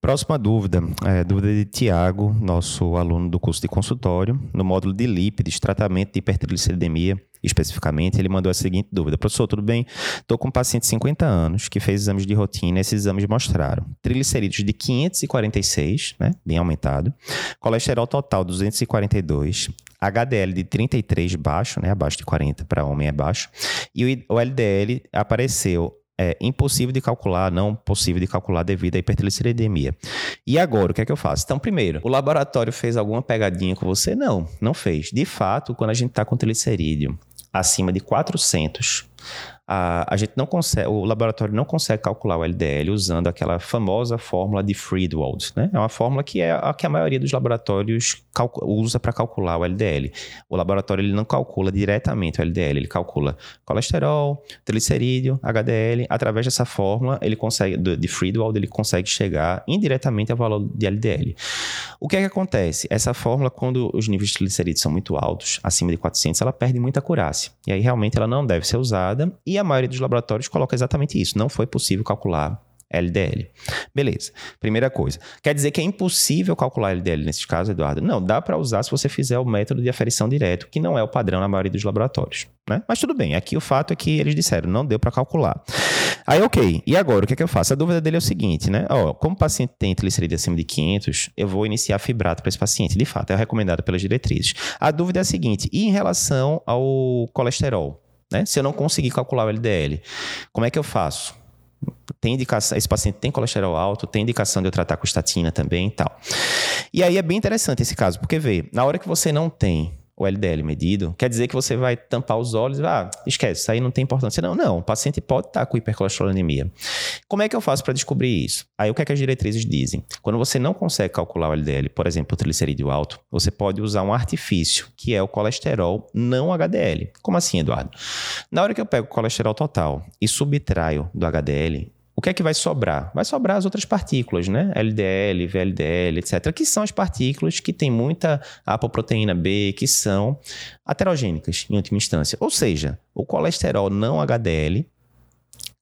Próxima dúvida, é, dúvida de Tiago, nosso aluno do curso de consultório, no módulo de lípides, tratamento de hipertrigliceridemia, especificamente, ele mandou a seguinte dúvida: Professor, tudo bem? Estou com um paciente de 50 anos que fez exames de rotina esses exames mostraram triglicerídeos de 546, né, bem aumentado, colesterol total 242, HDL de 33 baixo, né, abaixo de 40 para homem é baixo, e o LDL apareceu é impossível de calcular, não possível de calcular devido à hipertrigliceridemia. E agora, o que é que eu faço? Então, primeiro, o laboratório fez alguma pegadinha com você? Não, não fez. De fato, quando a gente está com triglicerídeo acima de 400, a, a gente não consegue, o laboratório não consegue calcular o LDL usando aquela famosa fórmula de Friedwald, né? É uma fórmula que é a que a maioria dos laboratórios usa para calcular o LDL. O laboratório ele não calcula diretamente o LDL, ele calcula colesterol, triglicerídeo, HDL. Através dessa fórmula, ele consegue de Friedwald, ele consegue chegar indiretamente ao valor de LDL. O que é que acontece? Essa fórmula, quando os níveis de triglicerídeos são muito altos, acima de 400, ela perde muita acurácia. E aí realmente ela não deve ser usada. E a maioria dos laboratórios coloca exatamente isso. Não foi possível calcular LDL. Beleza. Primeira coisa. Quer dizer que é impossível calcular LDL nesse caso, Eduardo? Não, dá para usar se você fizer o método de aferição direto, que não é o padrão na maioria dos laboratórios. Né? Mas tudo bem. Aqui o fato é que eles disseram, não deu para calcular. Aí, ok. E agora, o que é que eu faço? A dúvida dele é o seguinte, né? Ó, como o paciente tem triglicerídeo acima de 500, eu vou iniciar fibrato para esse paciente. De fato, é recomendado pelas diretrizes. A dúvida é a seguinte, e em relação ao colesterol? Né? Se eu não conseguir calcular o LDL, como é que eu faço? Tem indicação, esse paciente tem colesterol alto, tem indicação de eu tratar com estatina também e tal. E aí é bem interessante esse caso, porque vê, na hora que você não tem o LDL medido, quer dizer que você vai tampar os olhos e ah, esquece, isso aí não tem importância. Não, não, o paciente pode estar com hipercolesterolemia. Como é que eu faço para descobrir isso? Aí o que, é que as diretrizes dizem? Quando você não consegue calcular o LDL, por exemplo, o triglicerídeo alto, você pode usar um artifício, que é o colesterol não HDL. Como assim, Eduardo? Na hora que eu pego o colesterol total e subtraio do HDL, o que é que vai sobrar? Vai sobrar as outras partículas, né? LDL, VLDL, etc., que são as partículas que têm muita apoproteína B, que são aterogênicas, em última instância. Ou seja, o colesterol não HDL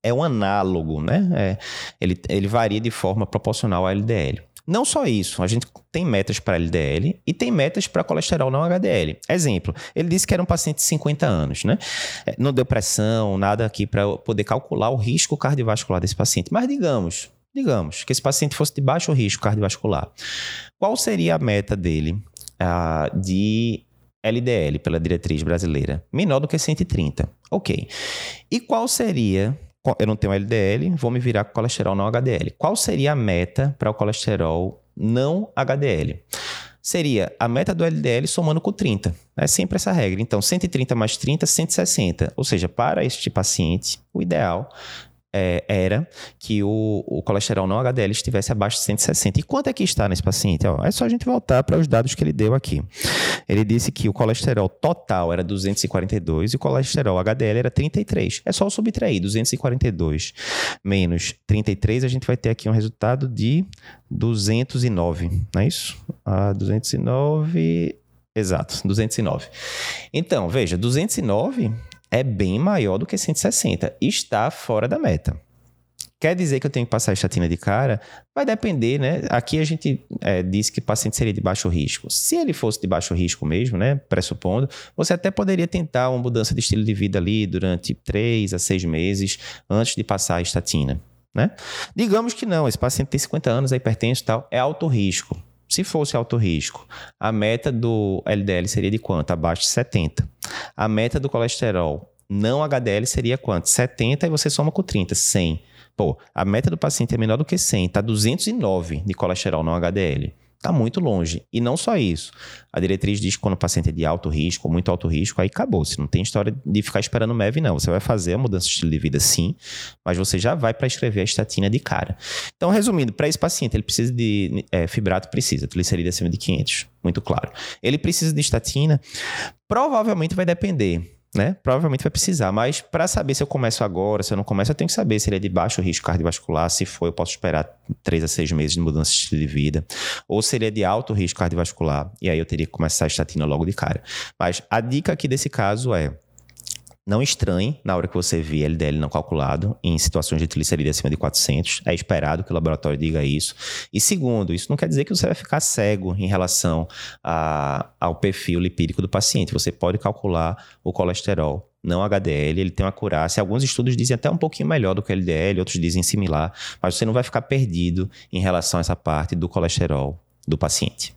é um análogo, né? É, ele, ele varia de forma proporcional ao LDL. Não só isso, a gente tem metas para LDL e tem metas para colesterol não HDL. Exemplo, ele disse que era um paciente de 50 anos, né? É, não deu pressão, nada aqui para poder calcular o risco cardiovascular desse paciente. Mas digamos, digamos que esse paciente fosse de baixo risco cardiovascular. Qual seria a meta dele de LDL pela diretriz brasileira? Menor do que 130. Ok. E qual seria eu não tenho LDL, vou me virar com colesterol não HDL. Qual seria a meta para o colesterol não HDL? Seria a meta do LDL somando com 30. É sempre essa regra. Então, 130 mais 30, 160. Ou seja, para este paciente, o ideal é, era que o, o, colesterol não HDL estivesse abaixo de 160. E quanto é que está nesse paciente? Ó, é só a gente voltar para os dados que ele deu aqui. Ele disse que o colesterol total era 242 e o colesterol HDL era 33. É só subtrair 242 menos 33, a gente vai ter aqui um resultado de 209, não é isso? Ah, 209... Exato, 209. Então, veja, 209 é bem maior do que 160. Está fora da meta. Quer dizer que eu tenho que passar a estatina de cara? Vai depender, né? Aqui a gente é, disse que o paciente seria de baixo risco. Se ele fosse de baixo risco mesmo, né? Pressupondo, você até poderia tentar uma mudança de estilo de vida ali durante 3 a 6 meses antes de passar a estatina, né? Digamos que não, esse paciente tem 50 anos, é hipertenso e tal, é alto risco. Se fosse alto risco, a meta do LDL seria de quanto? Abaixo de 70. A meta do colesterol não HDL seria quanto? 70 e você soma com 30, 100. Pô, a meta do paciente é menor do que 100, tá 209 de colesterol não HDL. Está muito longe. E não só isso. A diretriz diz que quando o paciente é de alto risco, muito alto risco, aí acabou. Você não tem história de ficar esperando MEV, não. Você vai fazer a mudança de estilo de vida, sim, mas você já vai para escrever a estatina de cara. Então, resumindo, para esse paciente, ele precisa de é, fibrato, precisa, triglicerídeo acima de 500, muito claro. Ele precisa de estatina, provavelmente vai depender né? Provavelmente vai precisar, mas para saber se eu começo agora, se eu não começo, eu tenho que saber se ele é de baixo risco cardiovascular, se for, eu posso esperar 3 a 6 meses de mudança de estilo de vida, ou se ele é de alto risco cardiovascular, e aí eu teria que começar a estatina logo de cara. Mas a dica aqui desse caso é não estranhe na hora que você vê LDL não calculado em situações de triglicerídeo acima de 400. É esperado que o laboratório diga isso. E segundo, isso não quer dizer que você vai ficar cego em relação a, ao perfil lipídico do paciente. Você pode calcular o colesterol não HDL, ele tem uma acurácia. Alguns estudos dizem até um pouquinho melhor do que LDL, outros dizem similar, mas você não vai ficar perdido em relação a essa parte do colesterol do paciente.